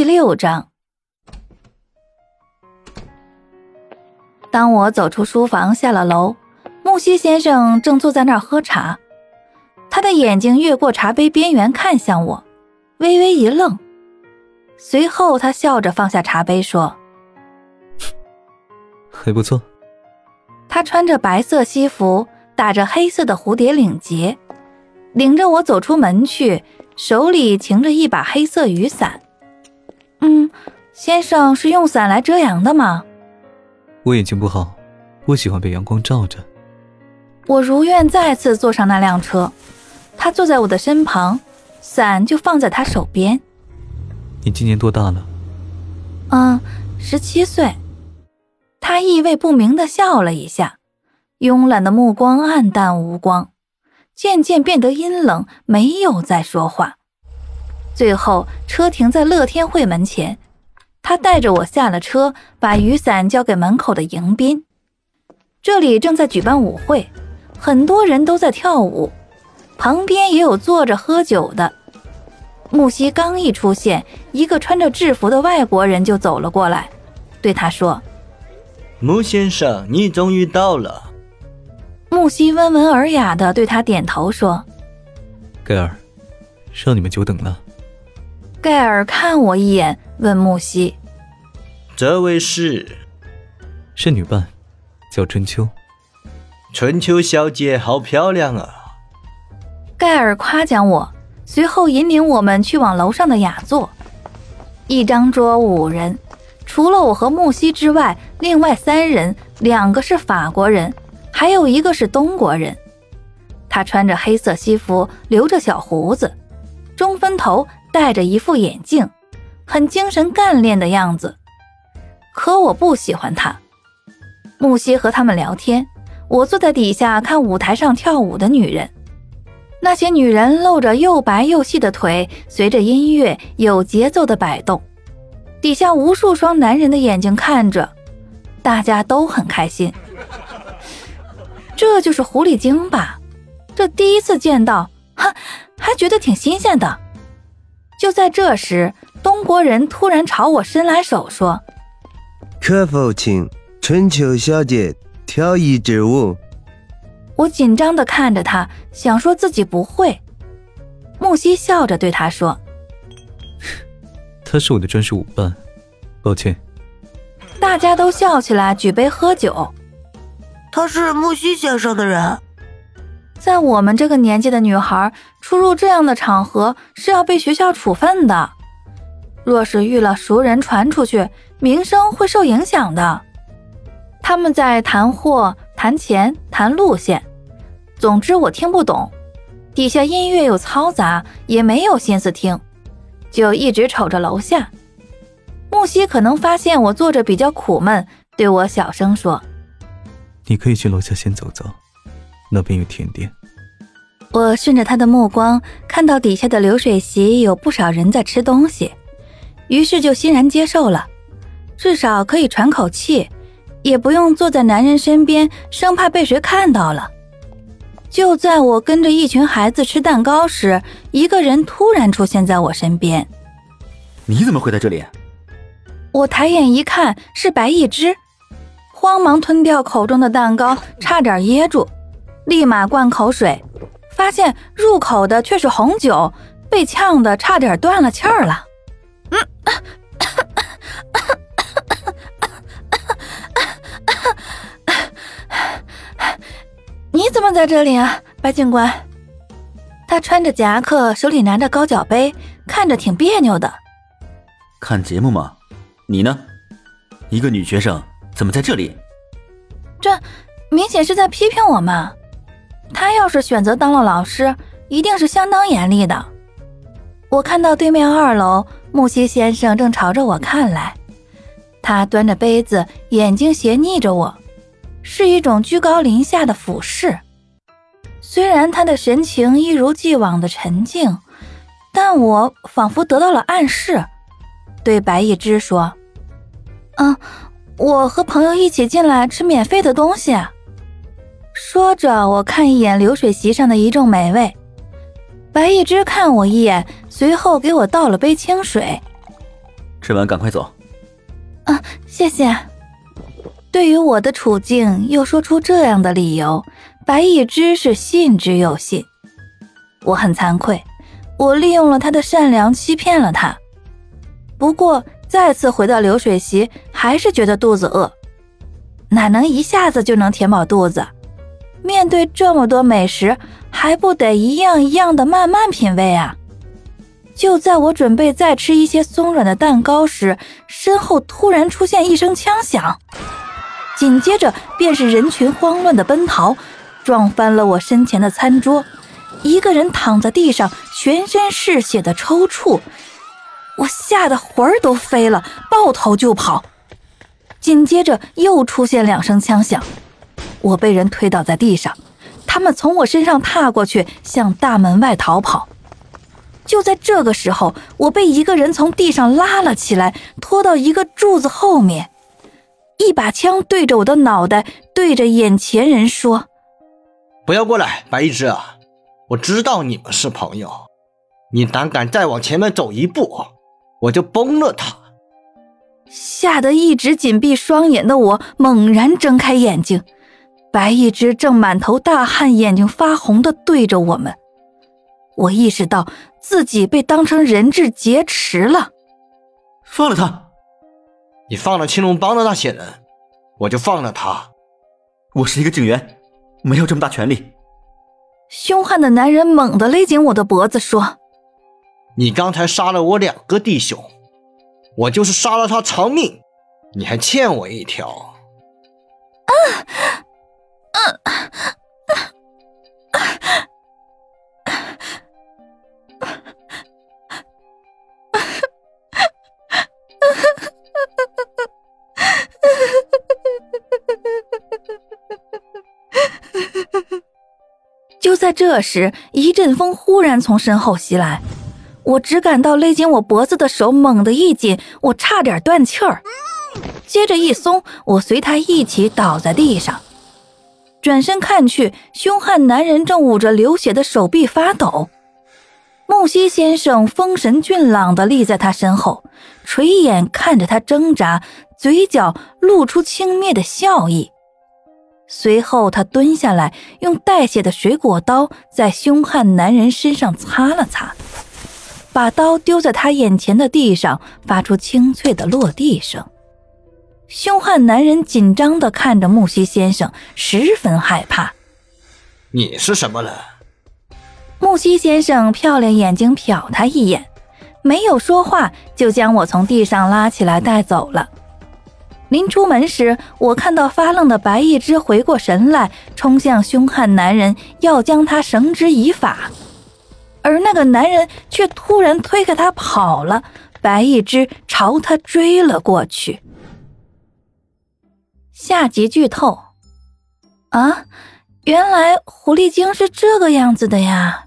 第六章，当我走出书房，下了楼，木西先生正坐在那儿喝茶，他的眼睛越过茶杯边缘看向我，微微一愣，随后他笑着放下茶杯说：“还不错。”他穿着白色西服，打着黑色的蝴蝶领结，领着我走出门去，手里擎着一把黑色雨伞。嗯，先生是用伞来遮阳的吗？我眼睛不好，不喜欢被阳光照着。我如愿再次坐上那辆车，他坐在我的身旁，伞就放在他手边。你今年多大了？嗯，十七岁。他意味不明的笑了一下，慵懒的目光暗淡无光，渐渐变得阴冷，没有再说话。最后，车停在乐天会门前，他带着我下了车，把雨伞交给门口的迎宾。这里正在举办舞会，很多人都在跳舞，旁边也有坐着喝酒的。木西刚一出现，一个穿着制服的外国人就走了过来，对他说：“木先生，你终于到了。”木西温文尔雅的对他点头说：“盖尔，让你们久等了。”盖尔看我一眼，问木西：“这位是？是女伴，叫春秋。春秋小姐好漂亮啊！”盖尔夸奖我，随后引领我们去往楼上的雅座。一张桌五人，除了我和木西之外，另外三人，两个是法国人，还有一个是东国人。他穿着黑色西服，留着小胡子，中分头。戴着一副眼镜，很精神干练的样子。可我不喜欢他。木西和他们聊天，我坐在底下看舞台上跳舞的女人。那些女人露着又白又细的腿，随着音乐有节奏的摆动。底下无数双男人的眼睛看着，大家都很开心。这就是狐狸精吧？这第一次见到，哈，还觉得挺新鲜的。就在这时，东国人突然朝我伸来手，说：“可否请春秋小姐挑一支舞？”我紧张的看着他，想说自己不会。木西笑着对他说：“他是我的专属舞伴，抱歉。”大家都笑起来，举杯喝酒。他是木西先生的人。在我们这个年纪的女孩出入这样的场合是要被学校处分的。若是遇了熟人传出去，名声会受影响的。他们在谈货、谈钱、谈路线，总之我听不懂。底下音乐又嘈杂，也没有心思听，就一直瞅着楼下。木西可能发现我坐着比较苦闷，对我小声说：“你可以去楼下先走走。”那边有甜点。我顺着他的目光看到底下的流水席有不少人在吃东西，于是就欣然接受了，至少可以喘口气，也不用坐在男人身边，生怕被谁看到了。就在我跟着一群孩子吃蛋糕时，一个人突然出现在我身边。你怎么会在这里？我抬眼一看，是白一只，慌忙吞掉口中的蛋糕，差点噎住。立马灌口水，发现入口的却是红酒，被呛得差点断了气儿了。嗯，你怎么在这里啊，白警官？他穿着夹克，手里拿着高脚杯，看着挺别扭的。看节目吗？你呢？一个女学生怎么在这里？这明显是在批评我嘛。他要是选择当了老师，一定是相当严厉的。我看到对面二楼木西先生正朝着我看来，他端着杯子，眼睛斜睨着我，是一种居高临下的俯视。虽然他的神情一如既往的沉静，但我仿佛得到了暗示，对白一之说：“嗯，我和朋友一起进来吃免费的东西。”说着，我看一眼流水席上的一众美味。白一枝看我一眼，随后给我倒了杯清水。吃完赶快走。啊，谢谢。对于我的处境，又说出这样的理由，白一之是信之又信。我很惭愧，我利用了他的善良，欺骗了他。不过再次回到流水席，还是觉得肚子饿，哪能一下子就能填饱肚子？面对这么多美食，还不得一样一样的慢慢品味啊！就在我准备再吃一些松软的蛋糕时，身后突然出现一声枪响，紧接着便是人群慌乱的奔逃，撞翻了我身前的餐桌，一个人躺在地上，全身是血的抽搐，我吓得魂儿都飞了，抱头就跑。紧接着又出现两声枪响。我被人推倒在地上，他们从我身上踏过去，向大门外逃跑。就在这个时候，我被一个人从地上拉了起来，拖到一个柱子后面，一把枪对着我的脑袋，对着眼前人说：“不要过来，白一只，我知道你们是朋友，你胆敢再往前面走一步，我就崩了他。”吓得一直紧闭双眼的我猛然睁开眼睛。白一只正满头大汗、眼睛发红的对着我们，我意识到自己被当成人质劫持了。放了他！你放了青龙帮的那些人，我就放了他。我是一个警员，没有这么大权力。凶悍的男人猛地勒紧我的脖子，说：“你刚才杀了我两个弟兄，我就是杀了他偿命，你还欠我一条。”啊！就在这时，一阵风忽然从身后袭来，我只感到勒紧我脖子的手猛地一紧，我差点断气儿。接着一松，我随他一起倒在地上。转身看去，凶悍男人正捂着流血的手臂发抖。木西先生风神俊朗地立在他身后，垂眼看着他挣扎，嘴角露出轻蔑的笑意。随后，他蹲下来，用带血的水果刀在凶悍男人身上擦了擦，把刀丢在他眼前的地上，发出清脆的落地声。凶悍男人紧张地看着木西先生，十分害怕。你是什么人？木西先生漂亮眼睛瞟他一眼，没有说话，就将我从地上拉起来带走了。临出门时，我看到发愣的白一只回过神来，冲向凶悍男人，要将他绳之以法，而那个男人却突然推开他跑了。白一只朝他追了过去。下集剧透啊！原来狐狸精是这个样子的呀！